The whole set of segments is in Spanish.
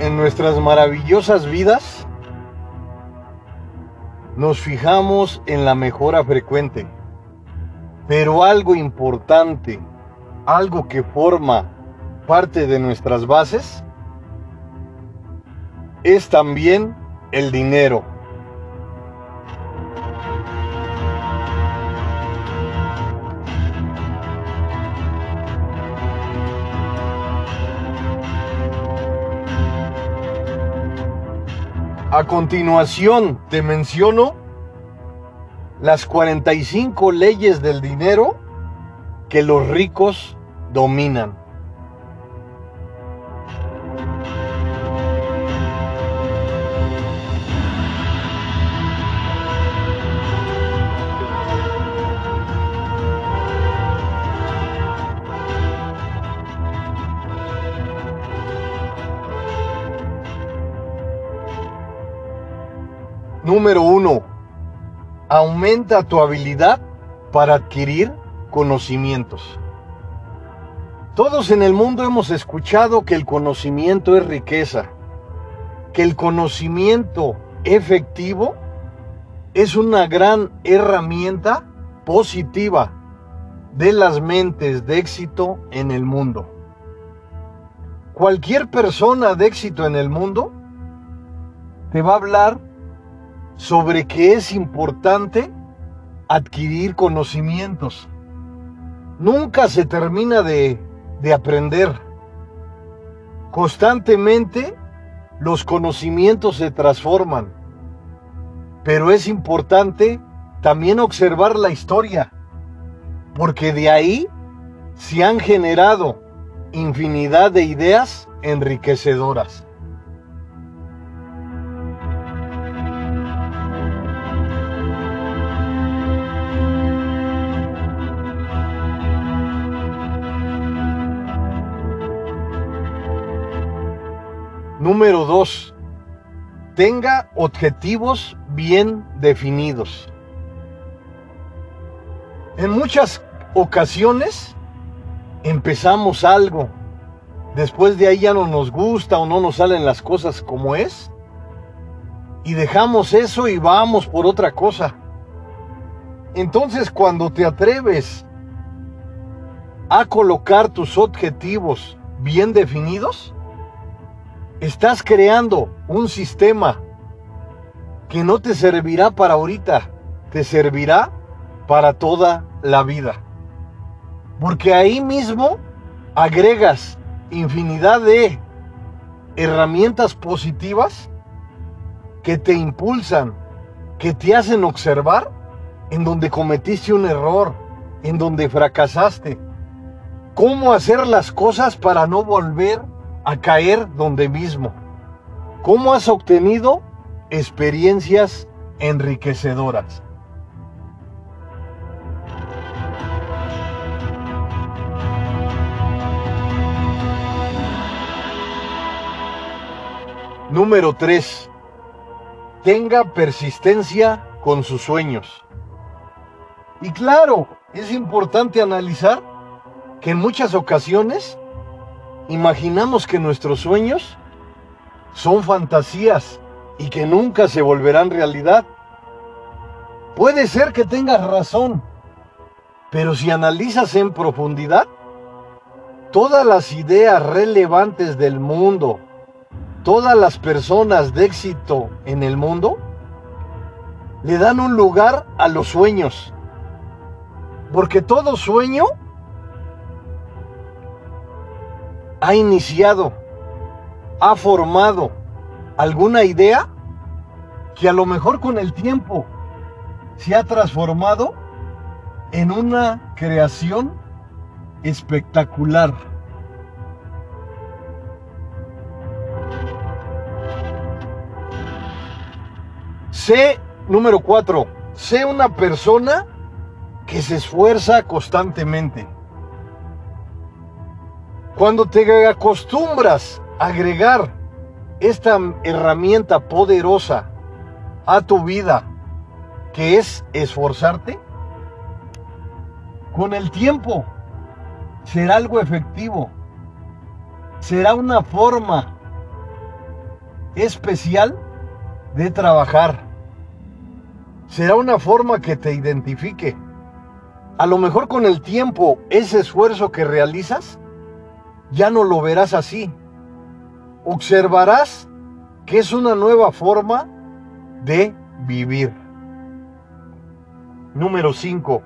En nuestras maravillosas vidas nos fijamos en la mejora frecuente, pero algo importante, algo que forma parte de nuestras bases, es también el dinero. A continuación te menciono las 45 leyes del dinero que los ricos dominan. Número uno, aumenta tu habilidad para adquirir conocimientos. Todos en el mundo hemos escuchado que el conocimiento es riqueza, que el conocimiento efectivo es una gran herramienta positiva de las mentes de éxito en el mundo. Cualquier persona de éxito en el mundo te va a hablar sobre que es importante adquirir conocimientos. Nunca se termina de, de aprender. Constantemente los conocimientos se transforman. Pero es importante también observar la historia, porque de ahí se han generado infinidad de ideas enriquecedoras. Número 2. Tenga objetivos bien definidos. En muchas ocasiones empezamos algo, después de ahí ya no nos gusta o no nos salen las cosas como es, y dejamos eso y vamos por otra cosa. Entonces cuando te atreves a colocar tus objetivos bien definidos, Estás creando un sistema que no te servirá para ahorita, te servirá para toda la vida. Porque ahí mismo agregas infinidad de herramientas positivas que te impulsan, que te hacen observar en donde cometiste un error, en donde fracasaste. Cómo hacer las cosas para no volver a caer donde mismo. ¿Cómo has obtenido experiencias enriquecedoras? Número 3. Tenga persistencia con sus sueños. Y claro, es importante analizar que en muchas ocasiones imaginamos que nuestros sueños son fantasías y que nunca se volverán realidad. Puede ser que tengas razón, pero si analizas en profundidad, todas las ideas relevantes del mundo, todas las personas de éxito en el mundo, le dan un lugar a los sueños. Porque todo sueño ha iniciado, ha formado alguna idea que a lo mejor con el tiempo se ha transformado en una creación espectacular. Sé, número cuatro, sé una persona que se esfuerza constantemente. Cuando te acostumbras agregar esta herramienta poderosa a tu vida, que es esforzarte, con el tiempo será algo efectivo, será una forma especial de trabajar, será una forma que te identifique. A lo mejor con el tiempo ese esfuerzo que realizas ya no lo verás así. Observarás que es una nueva forma de vivir. Número 5.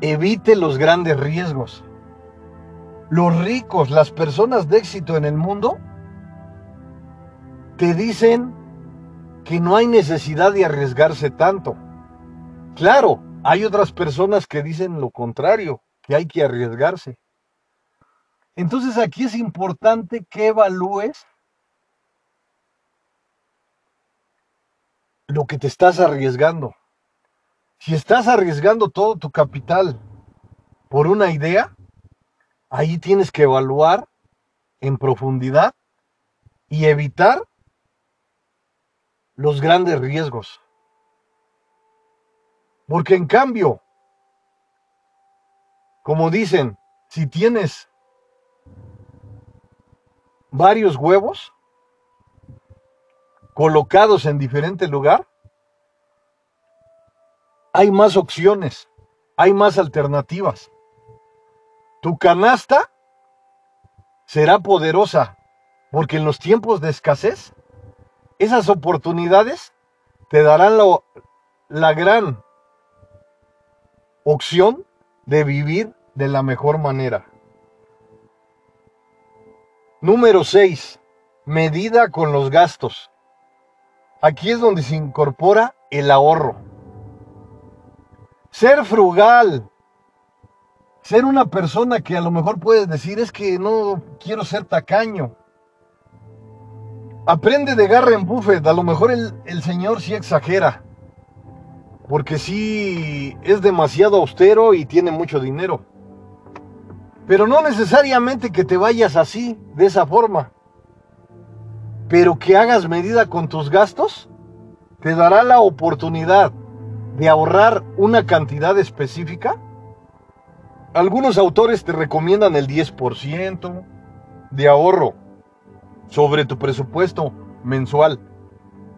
Evite los grandes riesgos. Los ricos, las personas de éxito en el mundo, te dicen que no hay necesidad de arriesgarse tanto. Claro, hay otras personas que dicen lo contrario, que hay que arriesgarse. Entonces aquí es importante que evalúes lo que te estás arriesgando. Si estás arriesgando todo tu capital por una idea, ahí tienes que evaluar en profundidad y evitar los grandes riesgos. Porque en cambio, como dicen, si tienes varios huevos, colocados en diferente lugar, hay más opciones, hay más alternativas. Tu canasta será poderosa, porque en los tiempos de escasez, esas oportunidades te darán la, la gran opción de vivir de la mejor manera. Número 6. Medida con los gastos. Aquí es donde se incorpora el ahorro. Ser frugal. Ser una persona que a lo mejor puedes decir es que no quiero ser tacaño. Aprende de Garren Buffett. A lo mejor el, el señor sí exagera. Porque sí es demasiado austero y tiene mucho dinero. Pero no necesariamente que te vayas así, de esa forma pero que hagas medida con tus gastos, te dará la oportunidad de ahorrar una cantidad específica. Algunos autores te recomiendan el 10% de ahorro sobre tu presupuesto mensual.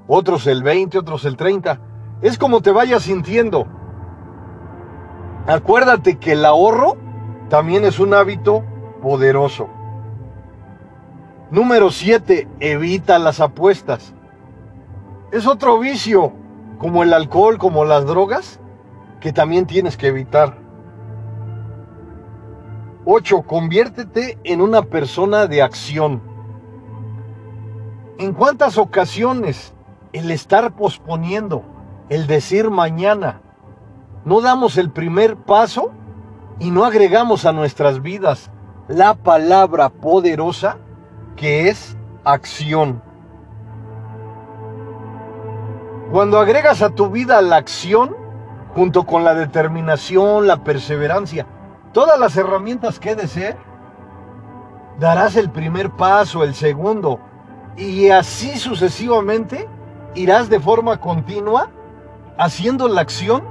Otros el 20, otros el 30. Es como te vayas sintiendo. Acuérdate que el ahorro también es un hábito poderoso. Número 7. Evita las apuestas. Es otro vicio, como el alcohol, como las drogas, que también tienes que evitar. 8. Conviértete en una persona de acción. ¿En cuántas ocasiones el estar posponiendo, el decir mañana, no damos el primer paso y no agregamos a nuestras vidas la palabra poderosa? que es acción. Cuando agregas a tu vida la acción, junto con la determinación, la perseverancia, todas las herramientas que ser, darás el primer paso, el segundo, y así sucesivamente irás de forma continua haciendo la acción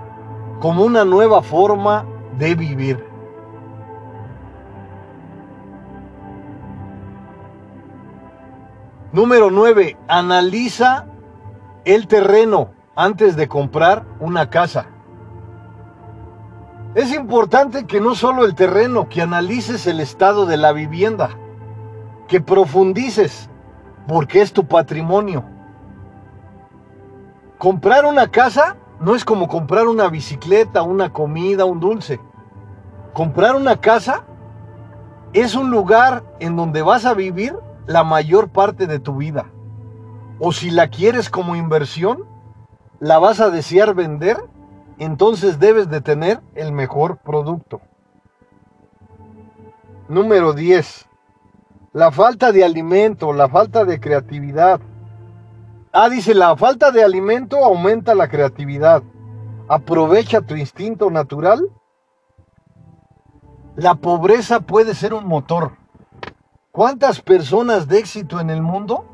como una nueva forma de vivir. Número 9. Analiza el terreno antes de comprar una casa. Es importante que no solo el terreno, que analices el estado de la vivienda, que profundices, porque es tu patrimonio. Comprar una casa no es como comprar una bicicleta, una comida, un dulce. Comprar una casa es un lugar en donde vas a vivir la mayor parte de tu vida. O si la quieres como inversión, la vas a desear vender, entonces debes de tener el mejor producto. Número 10. La falta de alimento, la falta de creatividad. Ah, dice, la falta de alimento aumenta la creatividad. Aprovecha tu instinto natural. La pobreza puede ser un motor. ¿Cuántas personas de éxito en el mundo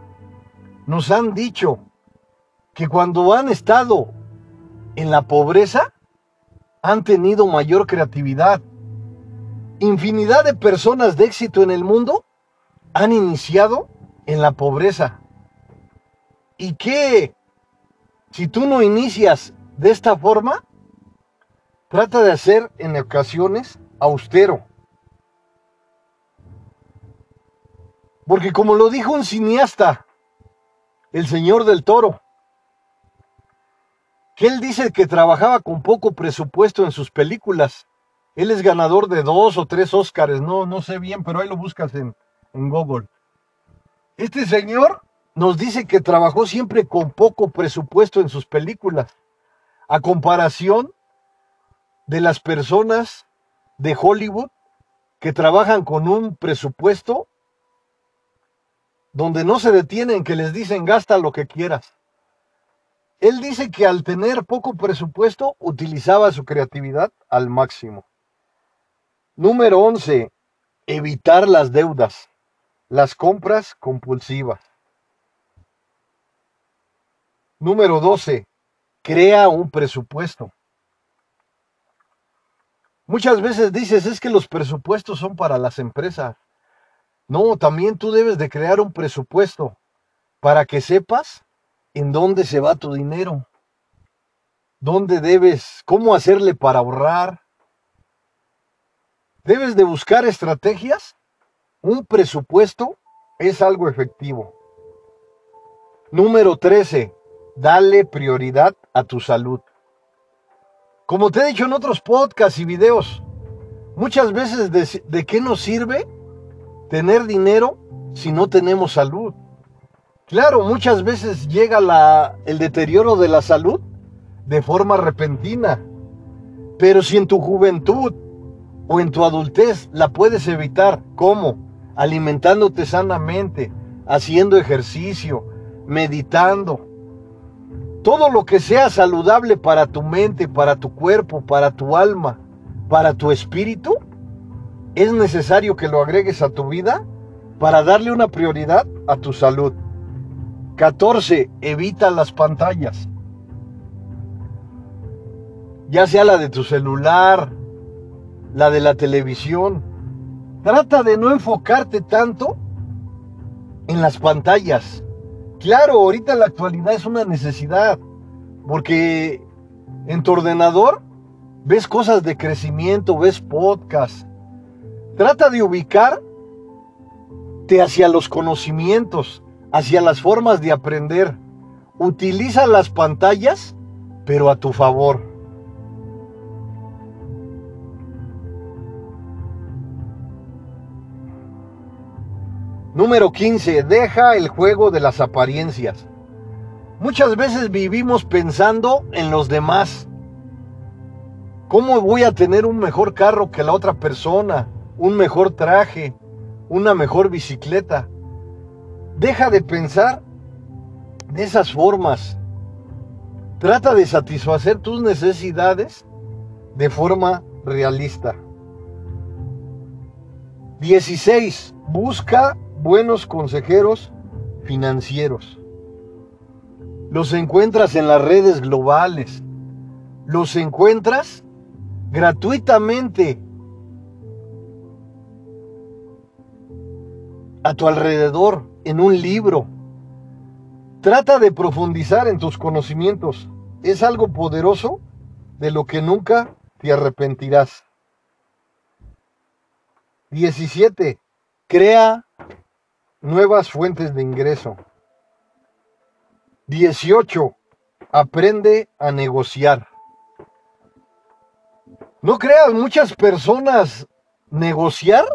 nos han dicho que cuando han estado en la pobreza han tenido mayor creatividad? Infinidad de personas de éxito en el mundo han iniciado en la pobreza. ¿Y qué? Si tú no inicias de esta forma, trata de hacer en ocasiones austero. Porque como lo dijo un cineasta, el señor del toro, que él dice que trabajaba con poco presupuesto en sus películas. Él es ganador de dos o tres Óscares, no, no sé bien, pero ahí lo buscas en, en Google. Este señor nos dice que trabajó siempre con poco presupuesto en sus películas, a comparación de las personas de Hollywood que trabajan con un presupuesto donde no se detienen, que les dicen gasta lo que quieras. Él dice que al tener poco presupuesto utilizaba su creatividad al máximo. Número 11. Evitar las deudas, las compras compulsivas. Número 12. Crea un presupuesto. Muchas veces dices, es que los presupuestos son para las empresas. No, también tú debes de crear un presupuesto para que sepas en dónde se va tu dinero, dónde debes, cómo hacerle para ahorrar. Debes de buscar estrategias. Un presupuesto es algo efectivo. Número 13. Dale prioridad a tu salud. Como te he dicho en otros podcasts y videos, muchas veces de, qué nos sirve tener dinero si no tenemos salud. Claro, muchas veces llega el deterioro de la salud de forma repentina, pero si en tu juventud o en tu adultez la puedes evitar, ¿cómo? Alimentándote sanamente, haciendo ejercicio, meditando. Todo lo que sea saludable para tu mente, para tu cuerpo, para tu alma, para tu espíritu, es necesario que lo agregues a tu vida para darle una prioridad a tu salud. 14. Evita las pantallas. Ya sea la de tu celular, la de la televisión. Trata de no enfocarte tanto en las pantallas. Claro, ahorita la actualidad es una necesidad, porque en tu ordenador ves cosas de crecimiento, ves podcasts, Trata de ubicarte hacia los conocimientos, hacia las formas de aprender. Utiliza las pantallas, pero a tu favor. Número 15. Deja el juego de las apariencias. Muchas veces vivimos pensando en los demás. ¿Cómo voy a tener un mejor carro que la otra persona? un mejor traje, una mejor bicicleta. Deja de pensar de esas formas. Trata de satisfacer tus necesidades de forma realista. 16. Busca buenos consejeros financieros. Los encuentras en las redes globales. Los encuentras gratuitamente a tu alrededor, en un libro. Trata de profundizar en tus conocimientos. Es algo poderoso de lo que nunca te arrepentirás. 17. Crea nuevas fuentes de ingreso. 18. Aprende a negociar. No creas, muchas personas negociar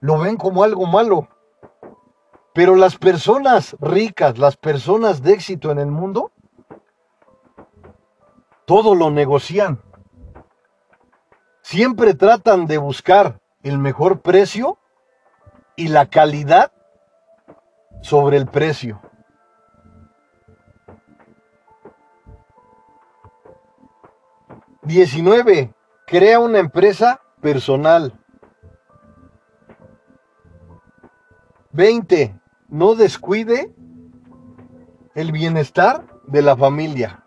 lo ven como algo malo. Pero las personas ricas, las personas de éxito en el mundo, todo lo negocian. Siempre tratan de buscar el mejor precio y la calidad sobre el precio. Diecinueve, crea una empresa personal. 20. No descuide el bienestar de la familia.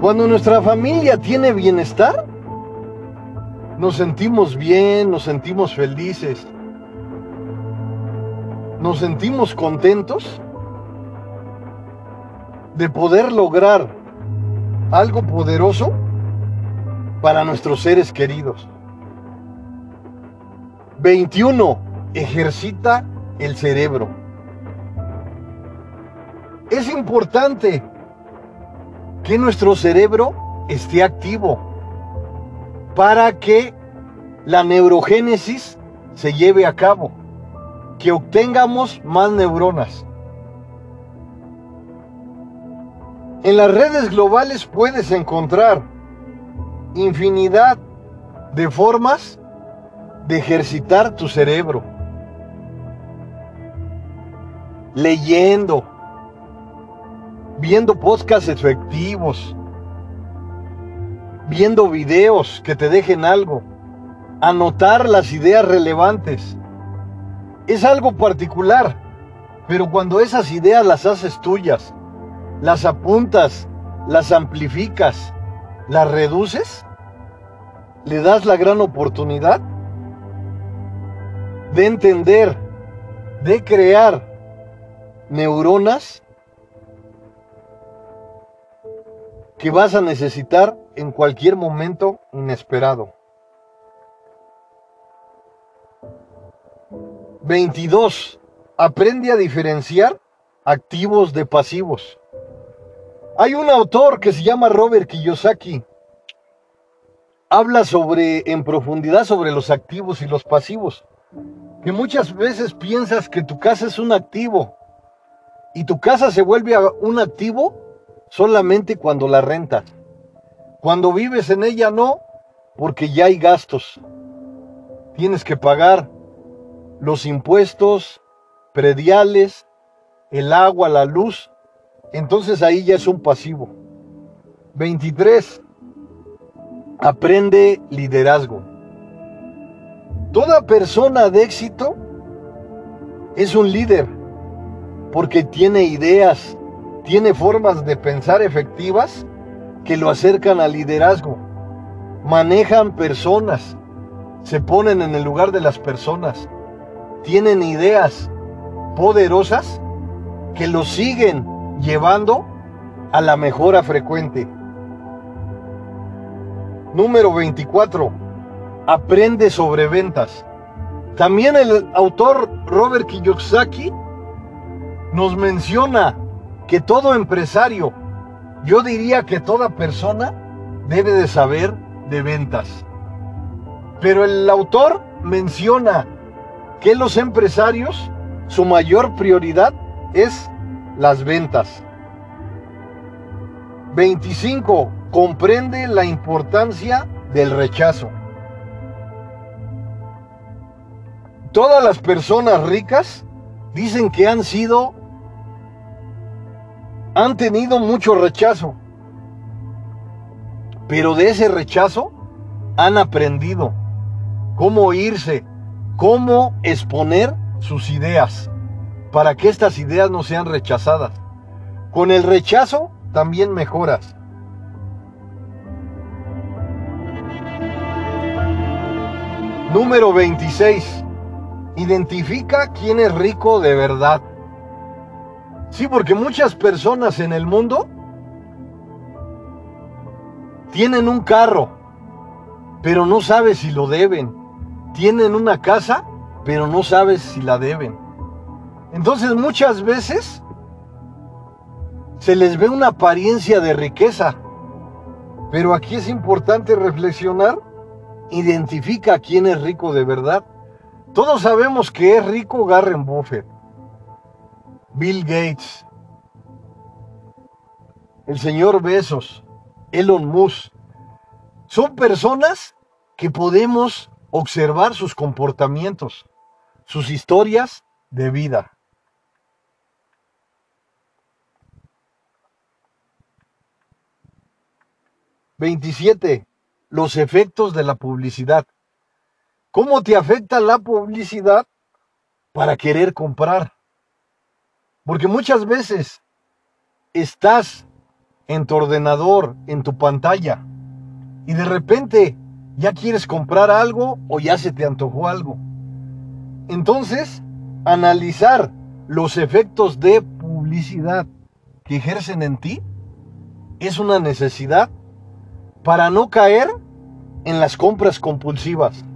Cuando nuestra familia tiene bienestar, nos sentimos bien, nos sentimos felices, nos sentimos contentos de poder lograr algo poderoso para nuestros seres queridos. 21. Ejercita el cerebro. Es importante que nuestro cerebro esté activo para que la neurogénesis se lleve a cabo, que obtengamos más neuronas. En las redes globales puedes encontrar infinidad de formas de ejercitar tu cerebro. Leyendo, viendo podcasts efectivos, viendo videos que te dejen algo, anotar las ideas relevantes. Es algo particular, pero cuando esas ideas las haces tuyas, las apuntas, las amplificas, las reduces, le das la gran oportunidad de entender, de crear neuronas que vas a necesitar en cualquier momento inesperado. 22. Aprende a diferenciar activos de pasivos. Hay un autor que se llama Robert Kiyosaki. Habla sobre en profundidad sobre los activos y los pasivos. Que muchas veces piensas que tu casa es un activo y tu casa se vuelve un activo solamente cuando la rentas. Cuando vives en ella no, porque ya hay gastos. Tienes que pagar los impuestos prediales, el agua, la luz. Entonces ahí ya es un pasivo. 23. Aprende liderazgo. Toda persona de éxito es un líder porque tiene ideas, tiene formas de pensar efectivas que lo acercan al liderazgo. Manejan personas, se ponen en el lugar de las personas, tienen ideas poderosas que lo siguen llevando a la mejora frecuente. Número 24. Aprende sobre ventas. También el autor Robert Kiyosaki nos menciona que todo empresario, yo diría que toda persona debe de saber de ventas. Pero el autor menciona que los empresarios, su mayor prioridad es las ventas. 25. Comprende la importancia del rechazo. Todas las personas ricas dicen que han sido han tenido mucho rechazo, pero de ese rechazo han aprendido cómo irse, cómo exponer sus ideas, para que estas ideas no sean rechazadas. Con el rechazo también mejoras. Número 26. Identifica quién es rico de verdad. Sí, porque muchas personas en el mundo tienen un carro, pero no sabes si lo deben. Tienen una casa, pero no sabes si la deben. Entonces muchas veces se les ve una apariencia de riqueza, pero aquí es importante reflexionar, identifica quién es rico de verdad. Todos sabemos que es rico Garren Buffett. Bill Gates, el señor Besos, Elon Musk, son personas que podemos observar sus comportamientos, sus historias de vida. 27. Los efectos de la publicidad. ¿Cómo te afecta la publicidad para querer comprar? Porque muchas veces estás en tu ordenador, en tu pantalla, y de repente ya quieres comprar algo o ya se te antojó algo. Entonces, analizar los efectos de publicidad que ejercen en ti es una necesidad para no caer en las compras compulsivas.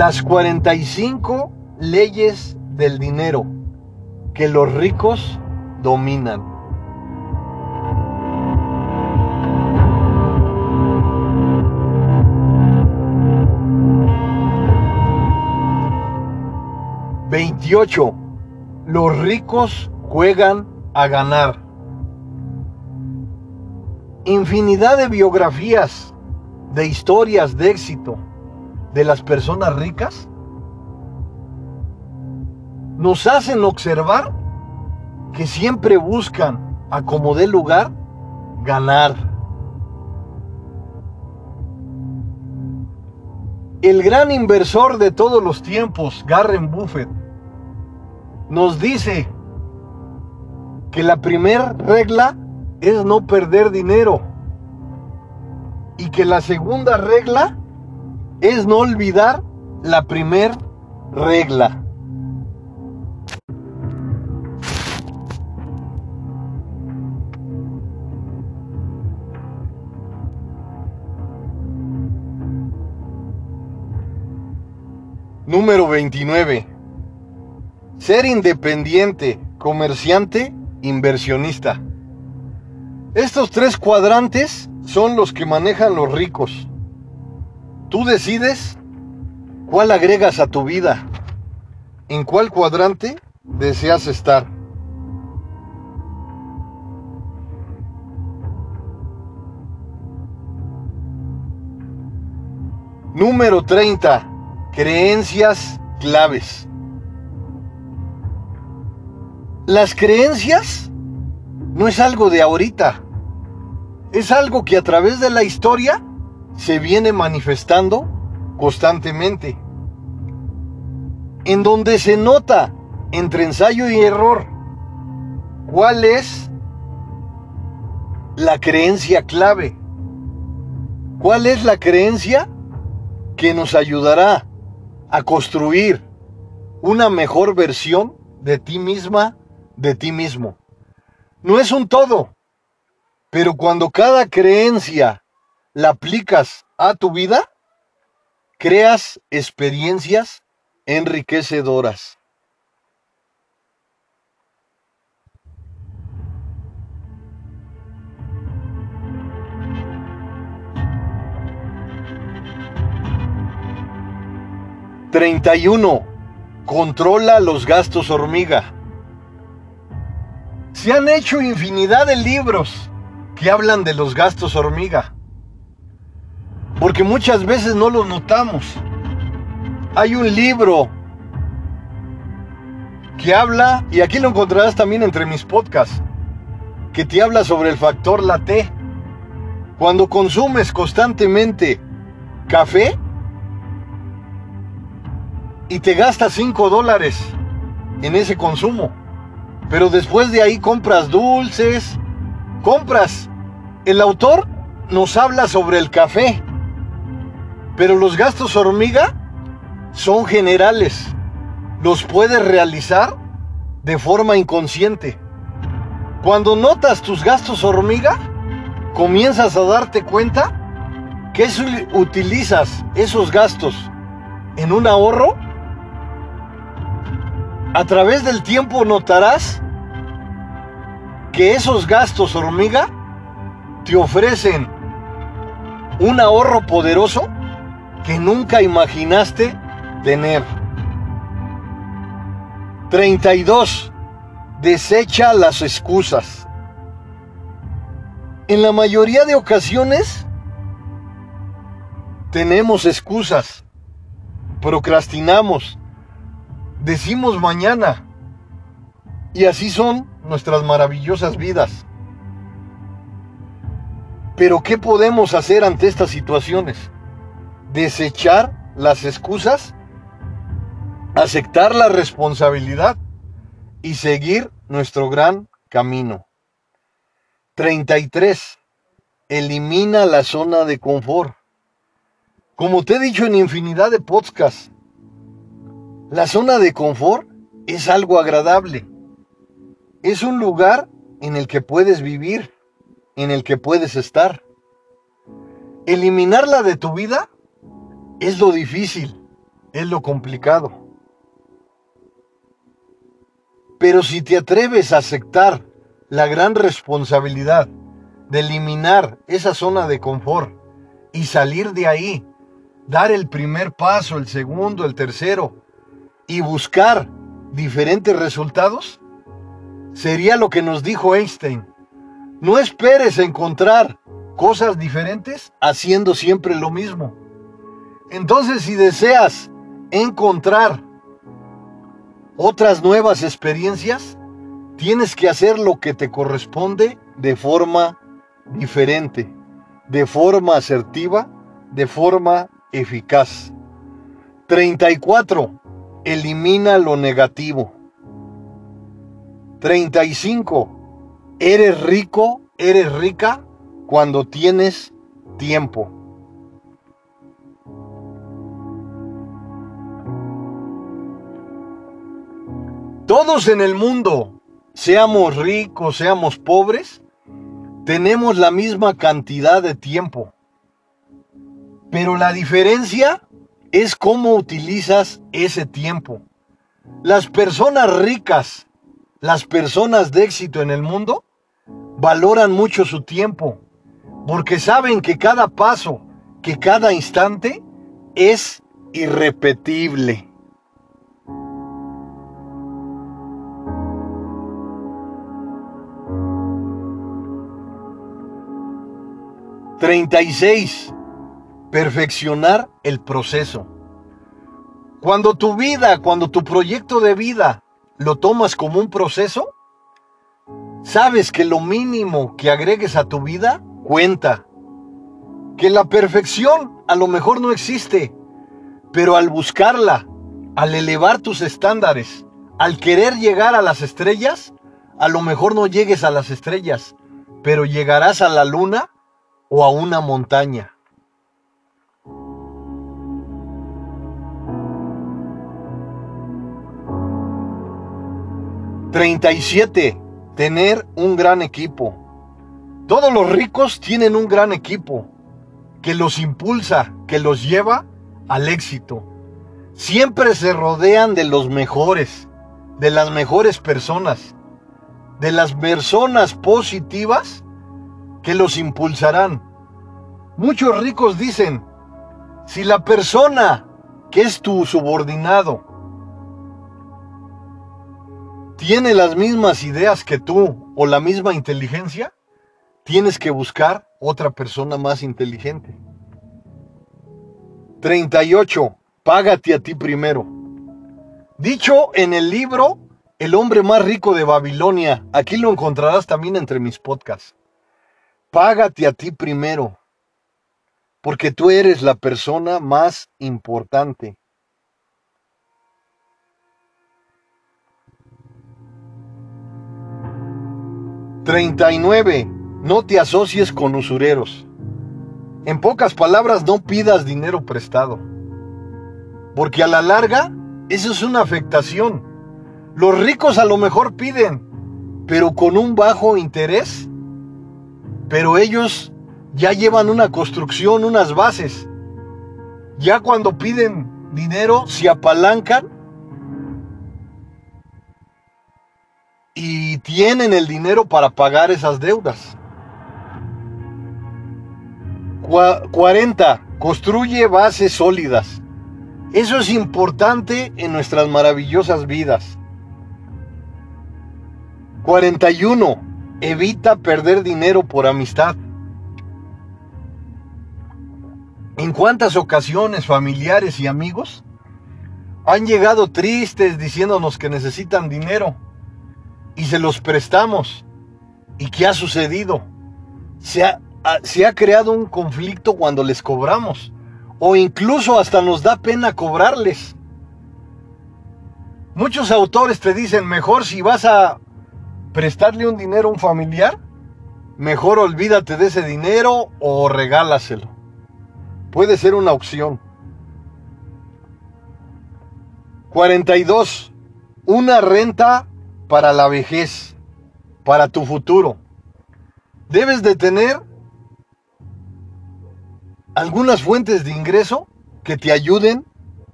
Las 45 leyes del dinero que los ricos dominan. Veintiocho. Los ricos juegan a ganar. Infinidad de biografías, de historias de éxito de las personas ricas nos hacen observar que siempre buscan, a como dé lugar, ganar. El gran inversor de todos los tiempos, Garren Buffett, nos dice que la primera regla es no perder dinero y que la segunda regla es no olvidar la primera regla. Número 29. Ser independiente, comerciante, inversionista. Estos tres cuadrantes son los que manejan los ricos. Tú decides cuál agregas a tu vida, en cuál cuadrante deseas estar. Número 30. Creencias claves. Las creencias no es algo de ahorita. Es algo que a través de la historia se viene manifestando constantemente. En donde se nota entre ensayo y error cuál es la creencia clave. ¿Cuál es la creencia que nos ayudará a construir una mejor versión de ti misma, de ti mismo. No es un todo, pero cuando cada creencia la aplicas a tu vida, creas experiencias enriquecedoras. ...31... Controla los gastos hormiga. Se han hecho infinidad de libros que hablan de los gastos hormiga porque muchas veces no lo notamos. Hay un libro que habla, y aquí lo encontrarás también entre mis podcasts, que te habla sobre el factor latte. Cuando consumes constantemente café y te gastas 5 dólares en ese consumo, pero después de ahí compras dulces, compras. El autor nos habla sobre el café pero los gastos hormiga son generales. Los puedes realizar de forma inconsciente. Cuando notas tus gastos hormiga, comienzas a darte cuenta que utilizas esos gastos en un ahorro. A través del tiempo notarás que esos gastos hormiga te ofrecen un ahorro poderoso que nunca imaginaste tener. 32. Desecha las excusas. En la mayoría de ocasiones tenemos excusas, procrastinamos, decimos mañana Y así son nuestras maravillosas vidas. Pero ¿qué podemos hacer ante estas situaciones? Desechar las excusas, aceptar la responsabilidad y seguir nuestro gran camino. 33. Elimina la zona de confort. Como te he dicho en infinidad de podcasts, la zona de confort es algo agradable. Es un lugar en el que puedes vivir, en el que puedes estar. Eliminarla de tu vida es lo difícil, es lo complicado. Pero si te atreves a aceptar la gran responsabilidad de eliminar esa zona de confort y salir de ahí, dar el primer paso, el segundo, el tercero y buscar diferentes resultados, sería lo que nos dijo Einstein. No esperes encontrar cosas diferentes haciendo siempre lo mismo. Entonces, si deseas encontrar otras nuevas experiencias, tienes que hacer lo que te corresponde de forma diferente, de forma asertiva, de forma eficaz. 34. Elimina lo negativo. 35. Eres rico, eres rica cuando tienes tiempo. Todos en el mundo, seamos ricos, seamos pobres, tenemos la misma cantidad de tiempo. Pero la diferencia es cómo utilizas ese tiempo. Las personas ricas, las personas de éxito en el mundo, valoran mucho su tiempo, porque saben que cada paso, que cada instante es irrepetible. 36. Perfeccionar el proceso. Cuando tu vida, cuando tu proyecto de vida lo tomas como un proceso, sabes que lo mínimo que agregues a tu vida cuenta. Que la perfección a lo mejor no existe, pero al buscarla, al elevar tus estándares, al querer llegar a las estrellas, a lo mejor no llegues a las estrellas, pero llegarás a la luna o a una montaña. ...37... Tener un gran equipo. Todos los ricos tienen un gran equipo que los impulsa, que los lleva al éxito. Siempre se rodean de los mejores, de las mejores personas, de las personas positivas que los impulsarán. Muchos ricos dicen, si la persona que es tu subordinado tiene las mismas ideas que tú o la misma inteligencia, tienes que buscar otra persona más inteligente. 38. Págate a ti primero. Dicho en el libro El hombre más rico de Babilonia, aquí lo encontrarás también entre mis podcasts. Págate a ti primero, porque tú eres la persona más importante. Treinta y nueve. No te asocies con usureros. En pocas palabras, no pidas dinero prestado. Porque a la larga, eso es una afectación. Los ricos a lo mejor piden, pero con un bajo interés pero ellos ya llevan una construcción, unas bases. Ya cuando piden dinero, se apalancan y tienen el dinero para pagar esas deudas. 40. Construye bases sólidas. Eso es importante en nuestras maravillosas vidas. 41 Evita perder dinero por amistad. ¿En cuántas ocasiones familiares y amigos han llegado tristes diciéndonos que necesitan dinero? y se los prestamos. ¿Y qué ha sucedido? Se ha, se ha creado un conflicto cuando les cobramos. O incluso hasta nos da pena cobrarles. Muchos autores te dicen, mejor si vas a prestarle un dinero a un familiar, mejor olvídate de ese dinero o regálaselo. Puede ser una opción. 42. Una renta para la vejez, para tu futuro. Debes de tener algunas fuentes de ingreso que te ayuden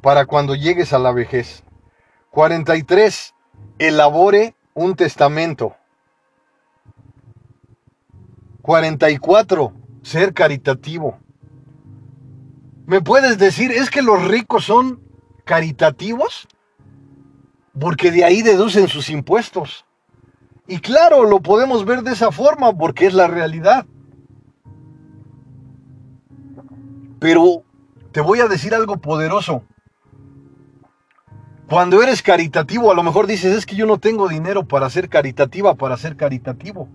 para cuando llegues a la vejez. 43. Elabore un testamento. 44. Ser caritativo. ¿Me puedes decir, es que los ricos son caritativos? Porque de ahí deducen sus impuestos. Y claro, lo podemos ver de esa forma porque es la realidad. Pero te voy a decir algo poderoso. Cuando eres caritativo, a lo mejor dices, es que yo no tengo dinero para ser caritativa, para ser caritativo.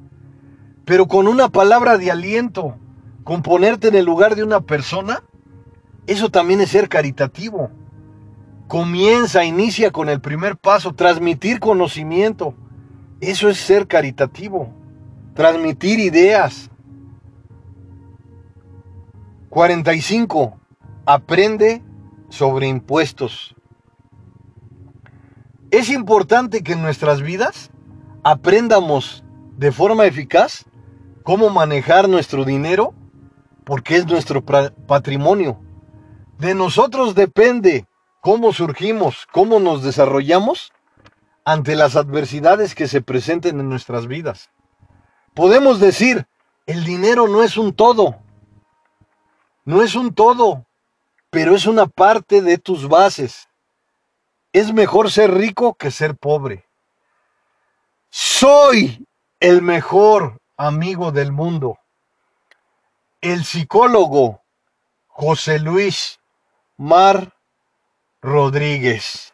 Pero con una palabra de aliento, con ponerte en el lugar de una persona, eso también es ser caritativo. Comienza, inicia con el primer paso, transmitir conocimiento. Eso es ser caritativo. Transmitir ideas. 45. Aprende sobre impuestos. Es importante que en nuestras vidas aprendamos de forma eficaz cómo manejar nuestro dinero porque es nuestro patrimonio. De nosotros depende cómo surgimos, cómo nos desarrollamos ante las adversidades que se presenten en nuestras vidas. Podemos decir, el dinero no es un todo, no es un todo, pero es una parte de tus bases. Es mejor ser rico que ser pobre. Soy el mejor amigo del mundo. El psicólogo José Luis Mar Rodríguez.